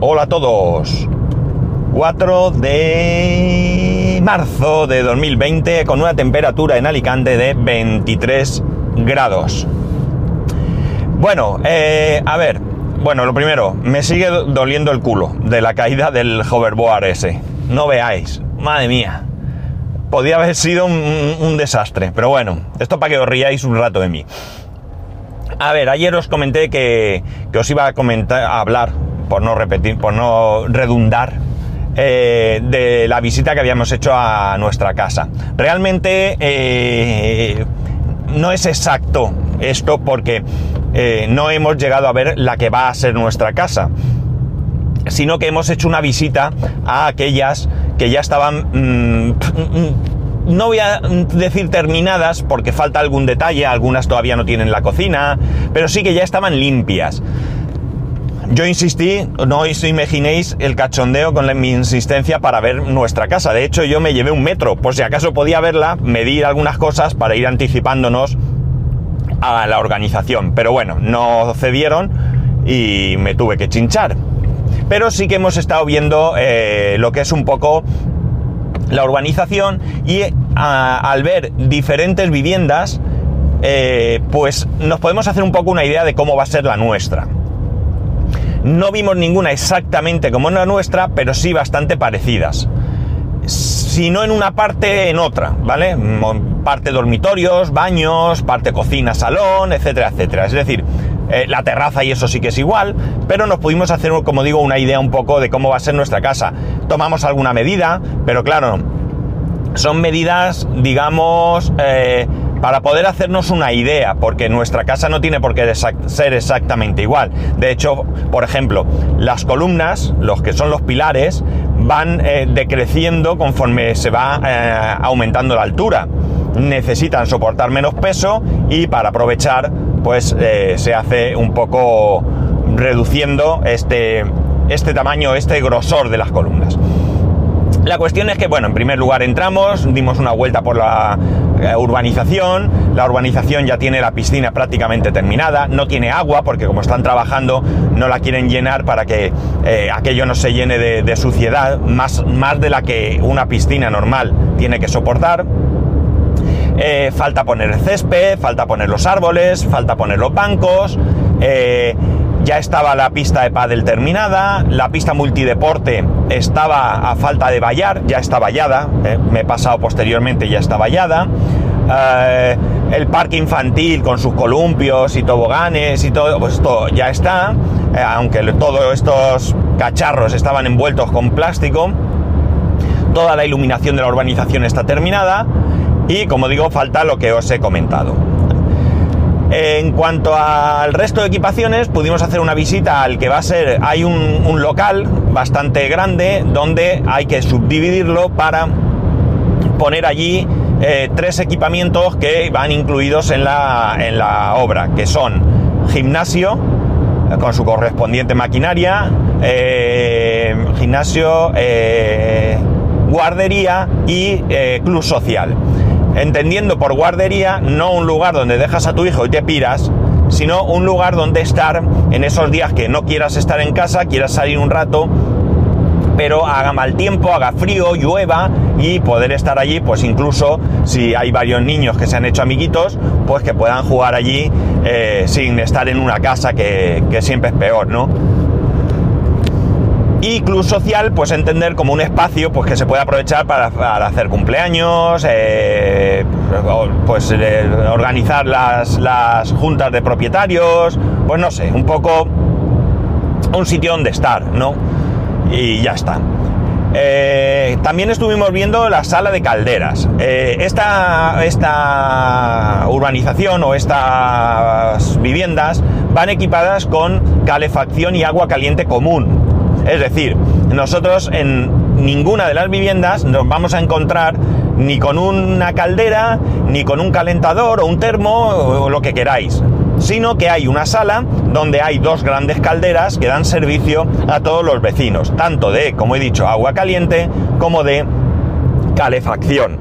Hola a todos. 4 de marzo de 2020 con una temperatura en Alicante de 23 grados. Bueno, eh, a ver, bueno, lo primero, me sigue doliendo el culo de la caída del hoverboard ese. No veáis, madre mía. Podía haber sido un, desastre, pero bueno, esto para que os riáis un rato de mí. A ver, ayer os comenté que, os iba a comentar, a hablar, por no repetir, por no redundar, eh, de la visita que habíamos hecho a nuestra casa. Realmente eh, no es exacto esto porque eh, no hemos llegado a ver la que va a ser nuestra casa, sino que hemos hecho una visita a aquellas que ya estaban... Mm, no voy a decir terminadas porque falta algún detalle, algunas todavía no tienen la cocina, pero sí que ya estaban limpias. Yo insistí, no os imaginéis el cachondeo con mi insistencia para ver nuestra casa. De hecho, yo me llevé un metro, por si acaso podía verla, medir algunas cosas para ir anticipándonos a la organización. Pero bueno, no cedieron y me tuve que chinchar. Pero sí que hemos estado viendo eh, lo que es un poco la urbanización y al ver diferentes viviendas, eh, pues nos podemos hacer un poco una idea de cómo va a ser la nuestra. No vimos ninguna exactamente como la nuestra, pero sí bastante parecidas. Si no en una parte, en otra, ¿vale? Parte dormitorios, baños, parte cocina, salón, etcétera, etcétera. Es decir, eh, la terraza y eso sí que es igual, pero nos pudimos hacer, como digo, una idea un poco de cómo va a ser nuestra casa. Tomamos alguna medida, pero claro, son medidas, digamos, eh, para poder hacernos una idea, porque nuestra casa no tiene por qué ser exactamente igual. De hecho, por ejemplo, las columnas, los que son los pilares, van eh, decreciendo conforme se va aumentando la altura. Necesitan soportar menos peso y para aprovechar pues eh, se hace un poco reduciendo este, este tamaño, este grosor de las columnas. La cuestión es que, bueno, en primer lugar entramos, dimos una vuelta por la eh, urbanización, la urbanización ya tiene la piscina prácticamente terminada, no tiene agua porque como están trabajando no la quieren llenar para que eh, aquello no se llene de, suciedad, más, más de la que una piscina normal tiene que soportar. Eh, falta poner el césped, falta poner los árboles, falta poner los bancos, eh, ya estaba la pista de pádel terminada, la pista multideporte estaba a falta de vallar, ya está vallada, eh, me he pasado posteriormente, ya está vallada. el parque infantil con sus columpios y toboganes y todo, pues esto ya está, aunque todos estos cacharros estaban envueltos con plástico. Toda la iluminación de la urbanización está terminada y como digo, falta lo que os he comentado. En cuanto al resto de equipaciones, pudimos hacer una visita al que va a ser, hay un, local bastante grande donde hay que subdividirlo para poner allí eh, tres equipamientos que van incluidos en la, en la obra, que son gimnasio, con su correspondiente maquinaria, eh, gimnasio, eh, guardería y club social entendiendo por guardería no un lugar donde dejas a tu hijo y te piras, sino un lugar donde estar en esos días que no quieras estar en casa, quieras salir un rato, pero haga mal tiempo, haga frío, llueva y poder estar allí, pues incluso si hay varios niños que se han hecho amiguitos, pues que puedan jugar allí eh, sin estar en una casa que, que siempre es peor, ¿no? Y club social, pues entender como un espacio pues, que se puede aprovechar para, hacer cumpleaños, eh, pues eh, organizar las, las, juntas de propietarios, pues no sé, un poco un sitio donde estar, ¿no? Y ya está. Eh, también estuvimos viendo la sala de calderas. esta, esta urbanización o estas viviendas van equipadas con calefacción y agua caliente común. Es decir, nosotros en ninguna de las viviendas nos vamos a encontrar ni con una caldera, ni con un calentador o un termo o lo que queráis, sino que hay una sala donde hay dos grandes calderas que dan servicio a todos los vecinos, tanto de, como he dicho, agua caliente como de calefacción.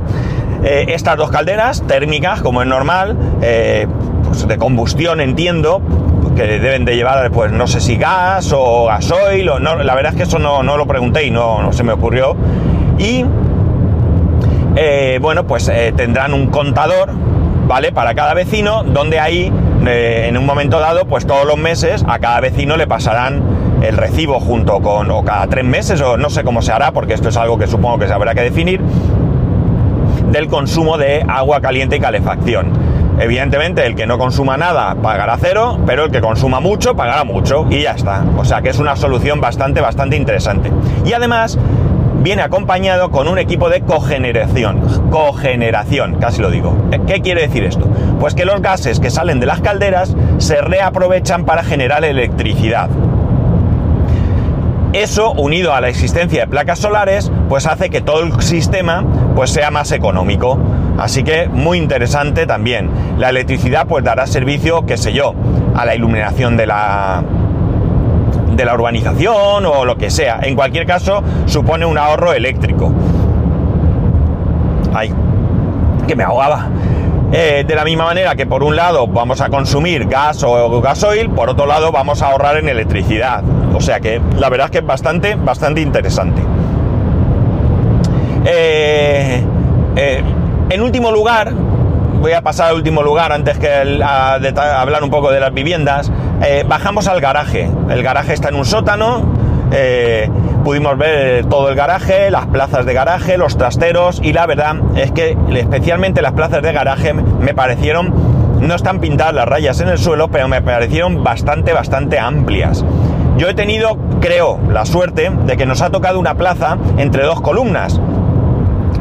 Eh, estas dos calderas térmicas, como es normal, eh, pues de combustión entiendo, que deben de llevar, pues no sé si gas o gasoil, o no, la verdad es que eso no, lo pregunté y no, no, se me ocurrió. Y eh, bueno, pues eh, tendrán un contador, ¿vale? Para cada vecino, donde ahí, eh, en un momento dado, pues todos los meses a cada vecino le pasarán el recibo junto con, o cada tres meses, o no sé cómo se hará, porque esto es algo que supongo que se habrá que definir, del consumo de agua caliente y calefacción. Evidentemente, el que no consuma nada pagará cero, pero el que consuma mucho pagará mucho y ya está. O sea que es una solución bastante, bastante interesante. Y además, viene acompañado con un equipo de cogeneración. Cogeneración, casi lo digo. ¿Qué quiere decir esto? Pues que los gases que salen de las calderas se reaprovechan para generar electricidad. Eso, unido a la existencia de placas solares, pues hace que todo el sistema pues sea más económico. Así que muy interesante también. La electricidad pues dará servicio, qué sé yo, a la iluminación de la de la urbanización o lo que sea. En cualquier caso, supone un ahorro eléctrico. Ay, que me ahogaba. Eh, de la misma manera que por un lado vamos a consumir gas o gasoil, por otro lado vamos a ahorrar en electricidad. O sea que la verdad es que es bastante, bastante interesante. Eh, eh, en último lugar, voy a pasar al último lugar antes que hablar un poco de las viviendas. Eh, bajamos al garaje. El garaje está en un sótano. Eh, pudimos ver todo el garaje, las plazas de garaje, los trasteros y la verdad es que especialmente las plazas de garaje me parecieron, no están pintadas las rayas en el suelo, pero me parecieron bastante, bastante amplias. Yo he tenido, creo, la suerte de que nos ha tocado una plaza entre dos columnas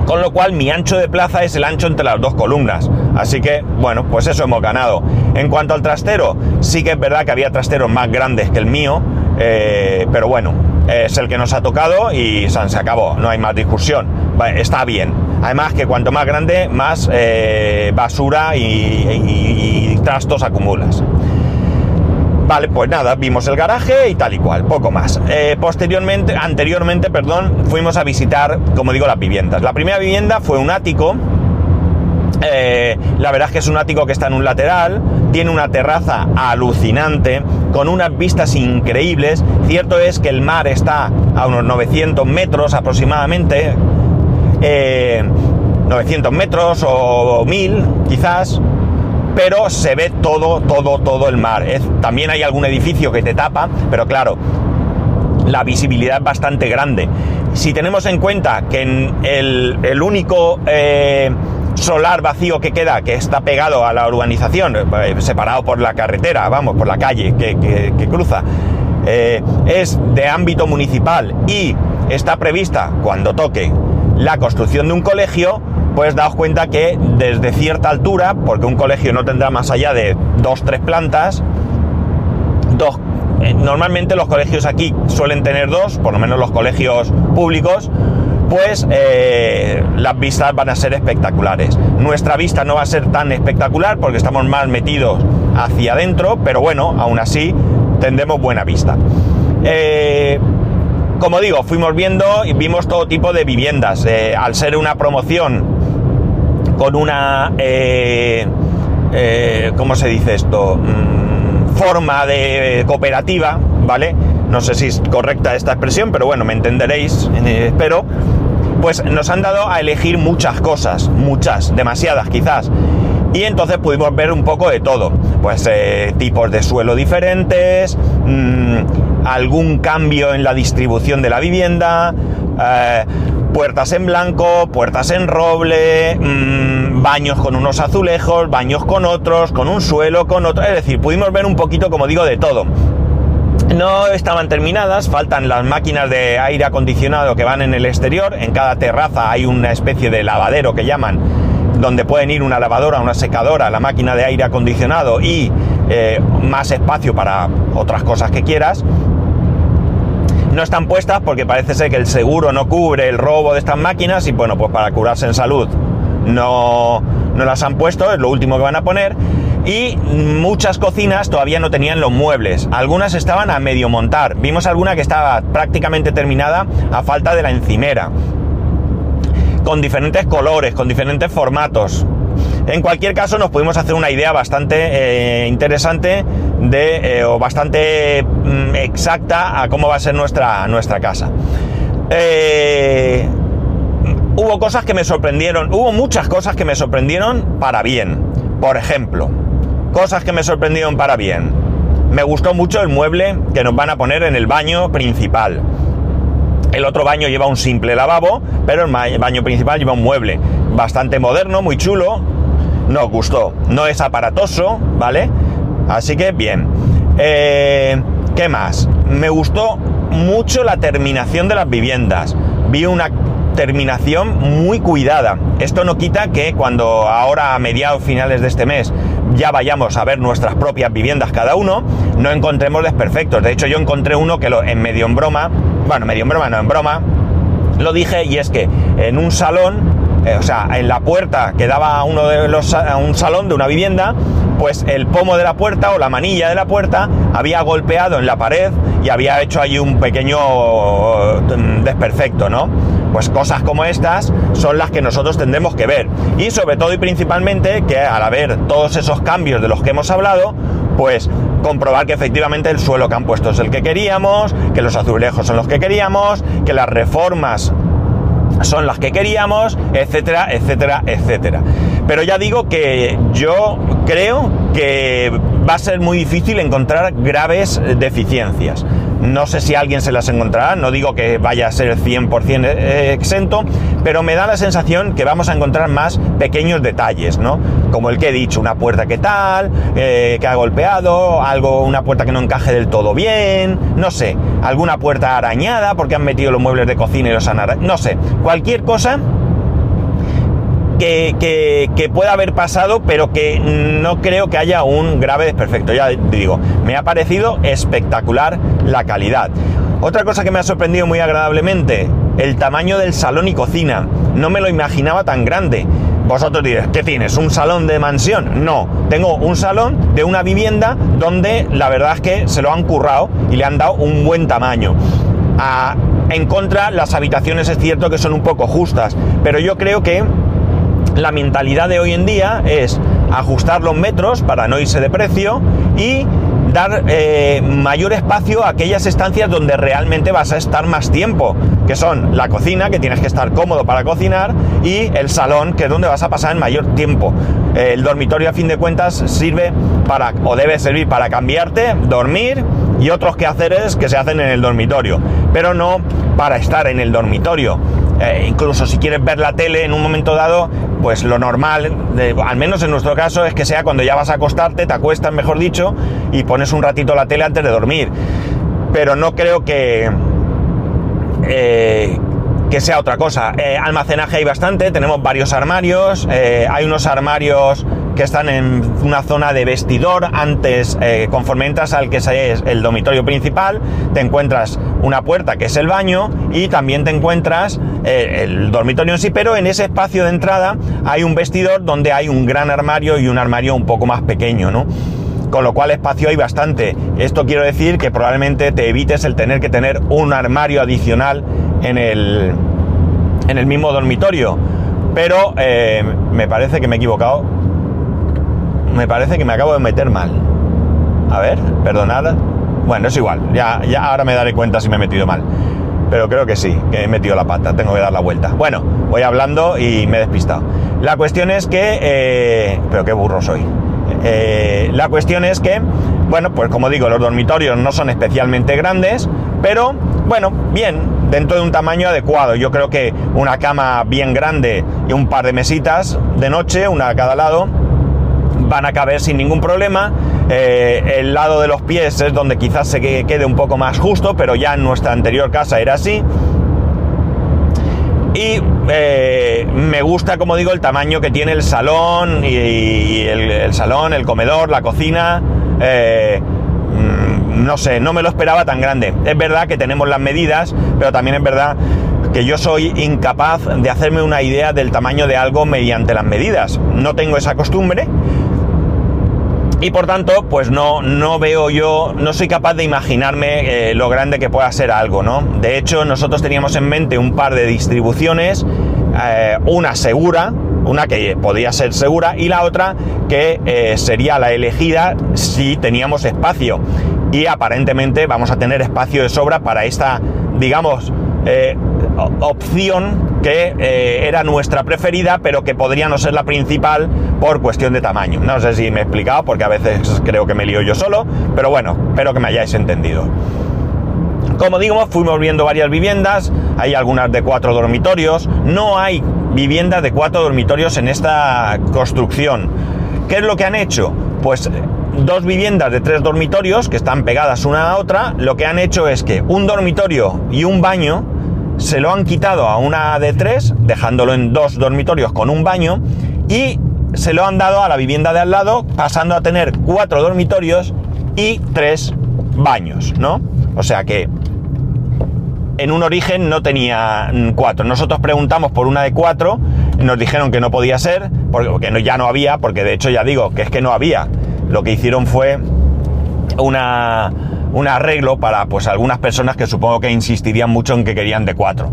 con lo cual mi ancho de plaza es el ancho entre las dos columnas. Así que, bueno, pues eso hemos ganado. En cuanto al trastero, sí que es verdad que había trasteros más grandes que el mío, eh, pero bueno, es el que nos ha tocado y se acabó, no hay más discusión. Está bien. Además que cuanto más grande, más eh, basura y trastos acumulas. Vale, pues nada, vimos el garaje y tal y cual, poco más. Eh, posteriormente, anteriormente, perdón, fuimos a visitar, como digo, las viviendas. La primera vivienda fue un ático. Eh, la verdad es que es un ático que está en un lateral, tiene una terraza alucinante, con unas vistas increíbles. Cierto es que el mar está a unos 900 metros aproximadamente. 900 eh, metros o 1000 quizás, pero se ve todo, todo, todo el mar. también hay algún edificio que te tapa, pero claro, la visibilidad es bastante grande. Si tenemos en cuenta que el, único eh, solar vacío que queda, que está pegado a la urbanización, eh, separado por la carretera, vamos, por la calle que, cruza, eh, es de ámbito municipal y está prevista cuando toque la construcción de un colegio, pues daos cuenta que desde cierta altura, porque un colegio no tendrá más allá de dos, tres plantas, dos, eh, normalmente los colegios aquí suelen tener dos, por lo menos los colegios públicos, pues eh, las vistas van a ser espectaculares. Nuestra vista no va a ser tan espectacular porque estamos más metidos hacia adentro, pero bueno, aún así tendremos buena vista. Eh, como digo, fuimos viendo y vimos todo tipo de viviendas. al ser una promoción con una, eh, eh, ¿cómo se dice esto? Mm, forma de cooperativa, ¿vale? No sé si es correcta esta expresión, pero bueno, me entenderéis, eh, espero. Pues nos han dado a elegir muchas cosas, muchas, demasiadas quizás. Y entonces pudimos ver un poco de todo. Pues tipos de suelo diferentes, mm, algún cambio en la distribución de la vivienda, puertas en blanco, puertas en roble, mm, baños con unos azulejos, baños con otros, con un suelo, con otro. Es decir, pudimos ver un poquito, como digo, de todo. No estaban terminadas, faltan las máquinas de aire acondicionado que van en el exterior. En cada terraza hay una especie de lavadero que llaman, donde pueden ir una lavadora, una secadora, la máquina de aire acondicionado y eh, más espacio para otras cosas que quieras no están puestas porque parece ser que el seguro no cubre el robo de estas máquinas y bueno, pues para curarse en salud no, no las han puesto, es lo último que van a poner. Y muchas cocinas todavía no tenían los muebles. Algunas estaban a medio montar. Vimos alguna que estaba prácticamente terminada a falta de la encimera. Con diferentes colores, con diferentes formatos. En cualquier caso, nos pudimos hacer una idea bastante eh, interesante de, eh, o bastante mm, exacta a cómo va a ser nuestra, nuestra casa. Eh, hubo cosas que me sorprendieron, hubo muchas cosas que me sorprendieron para bien. Por ejemplo, cosas que me sorprendieron para bien. Me gustó mucho el mueble que nos van a poner en el baño principal. El otro baño lleva un simple lavabo, pero el baño principal lleva un mueble bastante moderno, muy chulo. Nos gustó. No es aparatoso, ¿vale? Así que bien. Eh, ¿Qué más? Me gustó mucho la terminación de las viviendas. Vi una terminación muy cuidada. Esto no quita que cuando ahora a mediados finales de este mes ya vayamos a ver nuestras propias viviendas cada uno, no encontremos desperfectos. De hecho, yo encontré uno que lo, en medio en broma, bueno, medio en broma, no en broma, lo dije y es que en un salón, eh, o sea, en la puerta que daba a uno de los, a un salón de una vivienda, pues el pomo de la puerta o la manilla de la puerta había golpeado en la pared y había hecho ahí un pequeño mm, desperfecto, ¿no? Pues cosas como estas son las que nosotros tendremos que ver. Y sobre todo y principalmente que al haber todos esos cambios de los que hemos hablado, pues comprobar que efectivamente el suelo que han puesto es el que queríamos, que los azulejos son los que queríamos, que las reformas son las que queríamos, etcétera, etcétera, etcétera. Pero ya digo que yo creo que va a ser muy difícil encontrar graves deficiencias. No sé si alguien se las encontrará, no digo que vaya a ser 100% eh, exento, pero me da la sensación que vamos a encontrar más pequeños detalles, ¿no? Como el que he dicho, una puerta que tal, eh, que ha golpeado, algo, una puerta que no encaje del todo bien, no sé, alguna puerta arañada porque han metido los muebles de cocina y los han arañado, no sé, cualquier cosa que, pueda haber pasado, pero que no creo que haya un grave desperfecto. Ya digo, me ha parecido espectacular la calidad. Otra cosa que me ha sorprendido muy agradablemente, el tamaño del salón y cocina. No me lo imaginaba tan grande. Vosotros diréis, ¿qué tienes? ¿Un salón de mansión? No, tengo un salón de una vivienda donde la verdad es que se lo han currado y le han dado un buen tamaño. en contra, las habitaciones es cierto que son un poco justas, pero yo creo que la mentalidad de hoy en día es ajustar los metros para no irse de precio y dar eh, mayor espacio a aquellas estancias donde realmente vas a estar más tiempo, que son la cocina, que tienes que estar cómodo para cocinar, y el salón, que es donde vas a pasar mayor tiempo. el dormitorio, a fin de cuentas, sirve para, o debe servir para cambiarte, dormir y otros quehaceres que se hacen en el dormitorio, pero no para estar en el dormitorio. Eh, incluso si quieres ver la tele en un momento dado, pues lo normal, al menos en nuestro caso, es que sea cuando ya vas a acostarte, te acuestas, mejor dicho, y pones un ratito la tele antes de dormir. Pero no creo que... Eh, que sea otra cosa. Eh, almacenaje hay bastante, tenemos varios armarios, hay unos armarios que están en una zona de vestidor. Antes, eh, conforme entras al que es el dormitorio principal, te encuentras una puerta que es el baño y también te encuentras eh, el dormitorio en sí, pero en ese espacio de entrada hay un vestidor donde hay un gran armario y un armario un poco más pequeño, ¿no? Con lo cual espacio hay bastante. Esto quiero decir que probablemente te evites el tener que tener un armario adicional en el, en el mismo dormitorio. Pero eh, me parece que me he equivocado me parece que me acabo de meter mal. A ver, perdonad. Bueno, es igual, ya, ya ahora me daré cuenta si me he metido mal. Pero creo que sí, que he metido la pata, tengo que dar la vuelta. Bueno, voy hablando y me he despistado. La cuestión es que... Eh, pero qué burro soy. Eh, la cuestión es que, bueno, pues como digo, los dormitorios no son especialmente grandes, pero bueno, bien, dentro de un tamaño adecuado. Yo creo que una cama bien grande y un par de mesitas de noche, una a cada lado, van a caber sin ningún problema. Eh, el lado de los pies es donde quizás se quede un poco más justo, pero ya en nuestra anterior casa era así. Y eh, me gusta, como digo, el tamaño que tiene el salón y, el, salón, el comedor, la cocina. Eh, mm, no sé, no me lo esperaba tan grande. Es verdad que tenemos las medidas, pero también es verdad que yo soy incapaz de hacerme una idea del tamaño de algo mediante las medidas. No tengo esa costumbre y por tanto, pues no, no veo yo, no soy capaz de imaginarme eh, lo grande que pueda ser algo, ¿no? De hecho, nosotros teníamos en mente un par de distribuciones, eh, una segura, una que podía ser segura y la otra que eh, sería la elegida si teníamos espacio. Y aparentemente vamos a tener espacio de sobra para esta, digamos, eh, opción que eh, era nuestra preferida, pero que podría no ser la principal por cuestión de tamaño. No sé si me he explicado, porque a veces creo que me lío yo solo, pero bueno, espero que me hayáis entendido. Como digo, fuimos viendo varias viviendas, hay algunas de cuatro dormitorios, no hay viviendas de cuatro dormitorios en esta construcción. ¿Qué es lo que han hecho? Pues dos viviendas de tres dormitorios que están pegadas una a otra, lo que han hecho es que un dormitorio y un baño se lo han quitado a una de tres, dejándolo en dos dormitorios con un baño, y se lo han dado a la vivienda de al lado, pasando a tener cuatro dormitorios y tres baños, ¿no? O sea que en un origen no tenía cuatro. Nosotros preguntamos por una de cuatro, nos dijeron que no podía ser, porque ya no había, porque de hecho ya digo que es que no había. Lo que hicieron fue una, un arreglo para pues algunas personas que supongo que insistirían mucho en que querían de cuatro.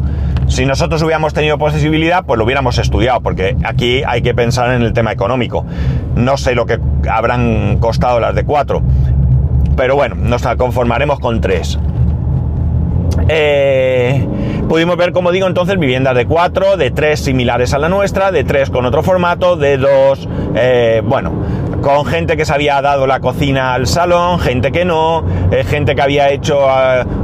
Si nosotros hubiéramos tenido posibilidad, pues lo hubiéramos estudiado, porque aquí hay que pensar en el tema económico. No sé lo que habrán costado las de cuatro, pero bueno, nos conformaremos con tres. Eh, pudimos ver, como digo, entonces viviendas de cuatro, de tres similares a la nuestra, de tres con otro formato, de dos, eh, bueno, con gente que se había dado la cocina al salón, gente que no, eh, gente que había hecho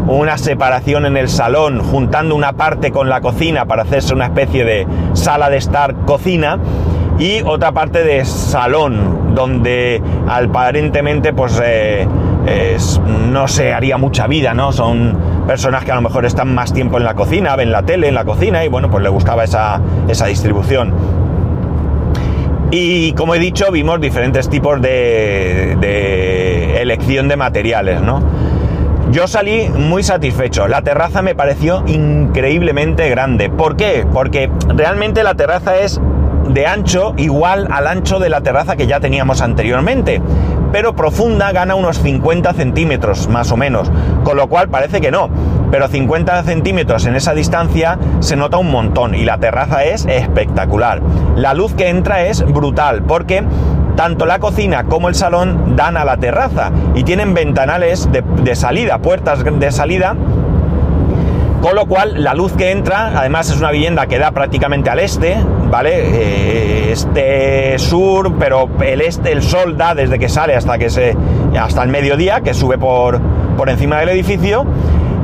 una separación en el salón, juntando una parte con la cocina para hacerse una especie de sala de estar cocina y otra parte de salón donde aparentemente pues no se haría mucha vida, ¿no? Son personas que a lo mejor están más tiempo en la cocina, ven la tele en la cocina y bueno, pues le gustaba esa, distribución. Y como he dicho, vimos diferentes tipos de, de elección de materiales, ¿no? Yo salí muy satisfecho. La terraza me pareció increíblemente grande. ¿Por qué? Porque realmente la terraza es de ancho igual al ancho de la terraza que ya teníamos anteriormente pero profunda gana unos 50 centímetros más o menos, con lo cual parece que no, pero 50 centímetros en esa distancia se nota un montón y la terraza es espectacular. La luz que entra es brutal porque tanto la cocina como el salón dan a la terraza y tienen ventanales de, salida, puertas de salida con lo cual, la luz que entra, además es una vivienda que da prácticamente al este, ¿vale? Eh, este sur, pero el este, el sol da desde que sale hasta que se. hasta el mediodía, que sube por, por encima del edificio.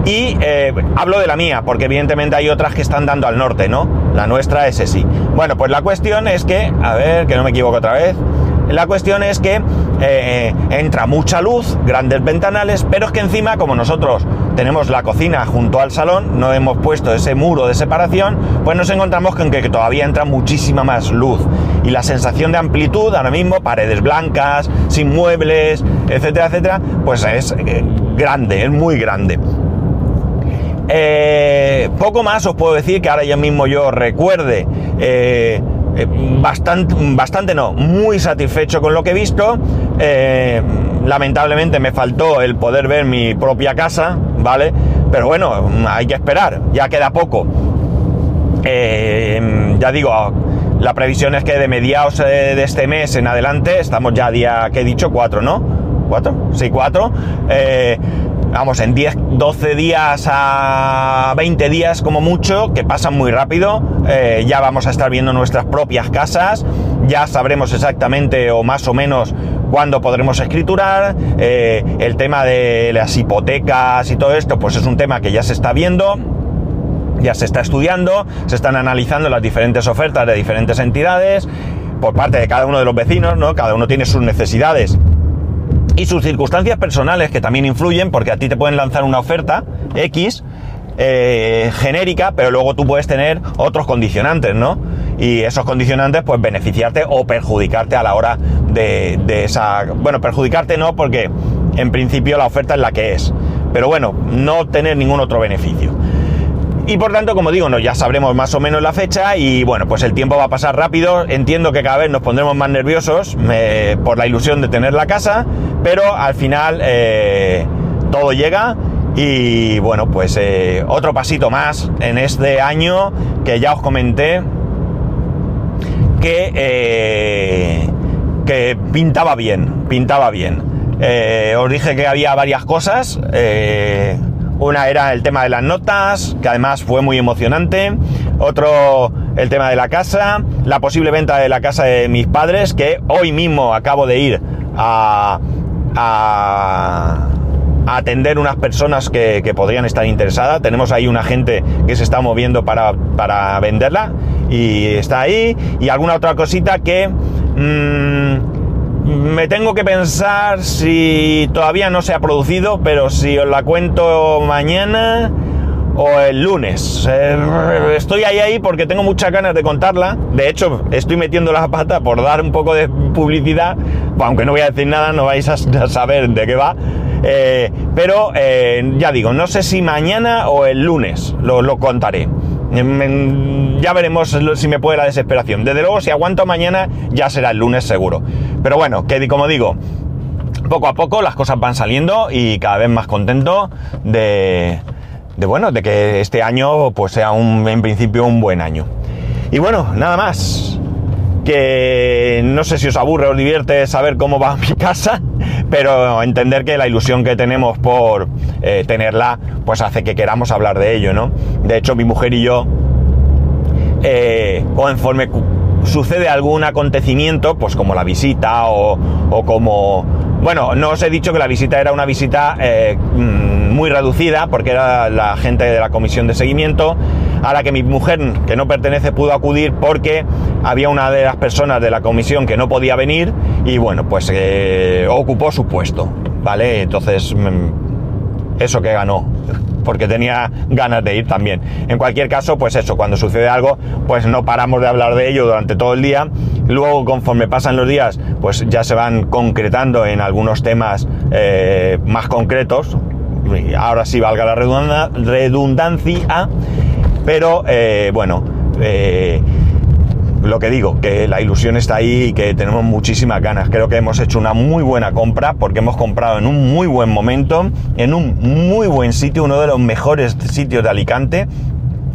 Y eh, hablo de la mía, porque evidentemente hay otras que están dando al norte, ¿no? La nuestra es sí. Bueno, pues la cuestión es que, a ver, que no me equivoco otra vez. La cuestión es que eh, entra mucha luz, grandes ventanales, pero es que encima, como nosotros tenemos la cocina junto al salón, no hemos puesto ese muro de separación, pues nos encontramos con que todavía entra muchísima más luz. Y la sensación de amplitud, ahora mismo, paredes blancas, sin muebles, etcétera, etcétera, pues es eh, grande, es muy grande. Eh, poco más os puedo decir que ahora ya mismo yo recuerde. Eh, bastante, bastante no, muy satisfecho con lo que he visto. Eh, lamentablemente me faltó el poder ver mi propia casa, ¿vale? Pero bueno, hay que esperar, ya queda poco. Eh, ya digo, la previsión es que de mediados de este mes en adelante, estamos ya día que he dicho, 4, ¿no? ¿4? Sí, 4 vamos, en 10, 12 días a 20 días como mucho, que pasan muy rápido, eh, ya vamos a estar viendo nuestras propias casas, ya sabremos exactamente o más o menos cuándo podremos escriturar, eh, el tema de las hipotecas y todo esto, pues es un tema que ya se está viendo, ya se está estudiando, se están analizando las diferentes ofertas de diferentes entidades por parte de cada uno de los vecinos, ¿no? Cada uno tiene sus necesidades y sus circunstancias personales que también influyen porque a ti te pueden lanzar una oferta X eh, genérica, pero luego tú puedes tener otros condicionantes, ¿no? Y esos condicionantes pues beneficiarte o perjudicarte a la hora de, de esa... Bueno, perjudicarte no porque en principio la oferta es la que es, pero bueno, no tener ningún otro beneficio. Y por tanto, como digo, no, ya sabremos más o menos la fecha y bueno, pues el tiempo va a pasar rápido. Entiendo que cada vez nos pondremos más nerviosos por la ilusión de tener la casa, pero al final eh, todo llega y bueno, pues eh, otro pasito más en este año que ya os comenté que, eh, que pintaba bien, pintaba bien. Eh, os dije que había varias cosas. eh, una era el tema de las notas, que además fue muy emocionante. Otro, el tema de la casa. La posible venta de la casa de mis padres, que hoy mismo acabo de ir a, a, a atender unas personas que, que podrían estar interesadas. Tenemos ahí una gente que se está moviendo para, para venderla y está ahí. Y alguna otra cosita que... mm, me tengo que pensar si todavía no se ha producido, pero si os la cuento mañana o el lunes. Eh, estoy ahí ahí porque tengo muchas ganas de contarla. De hecho, estoy metiendo la pata por dar un poco de publicidad, aunque no voy a decir nada, no vais a saber de qué va. Eh, pero eh, ya digo, no sé si mañana o el lunes lo, lo contaré. Mm, Ya veremos si me puede la desesperación. Desde luego, si aguanto mañana, ya será el lunes seguro. Pero bueno, que como digo, poco a poco las cosas van saliendo y cada vez más contento de, de bueno, de que este año pues sea un, en principio un buen año. Y bueno, nada más. Que no sé si os aburre o os divierte saber cómo va mi casa, pero entender que la ilusión que tenemos por eh, tenerla, pues hace que queramos hablar de ello, ¿no? De hecho, mi mujer y yo, eh, conforme sucede algún acontecimiento, pues como la visita o como... Bueno, no os he dicho que la visita era una visita eh, mm, muy reducida, porque era la gente de la comisión de seguimiento, a la que mi mujer, que no pertenece, pudo acudir porque había una de las personas de la comisión que no podía venir y bueno, pues eh, ocupó su puesto, ¿vale? Entonces, mm, eso que ganó, porque tenía ganas de ir también. En cualquier caso, pues eso, cuando sucede algo, pues no paramos de hablar de ello durante todo el día. Luego, conforme pasan los días, pues ya se van concretando en algunos temas eh, más concretos. Ahora sí valga la redunda- redundancia, pero eh, bueno, eh, lo que digo, que la ilusión está ahí y que tenemos muchísimas ganas. Creo que hemos hecho una muy buena compra porque hemos comprado en un muy buen momento, en un muy buen sitio, uno de los mejores sitios de Alicante.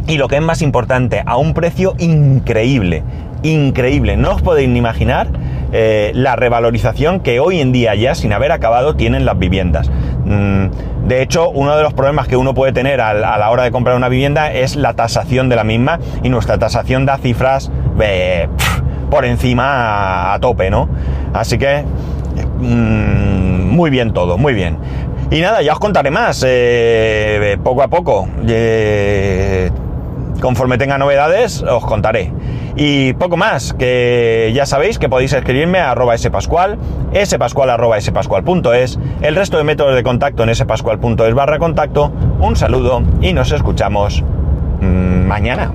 Y lo que es más importante, a un precio increíble, increíble. No os podéis ni imaginar eh, la revalorización que hoy en día ya, sin haber acabado, tienen las viviendas. Mm, de hecho, uno de los problemas que uno puede tener a, la hora de comprar una vivienda es la tasación de la misma y nuestra tasación da cifras por encima a, tope, ¿no? Así que mm, muy bien todo, muy bien. Y nada, ya os contaré más eh, poco a poco. Eh, conforme tenga novedades, os contaré. Y poco más, que ya sabéis que podéis escribirme a arroba spascual, spascual arroba el resto de métodos de contacto en spascual.es barra contacto. Un saludo y nos escuchamos mm, mañana.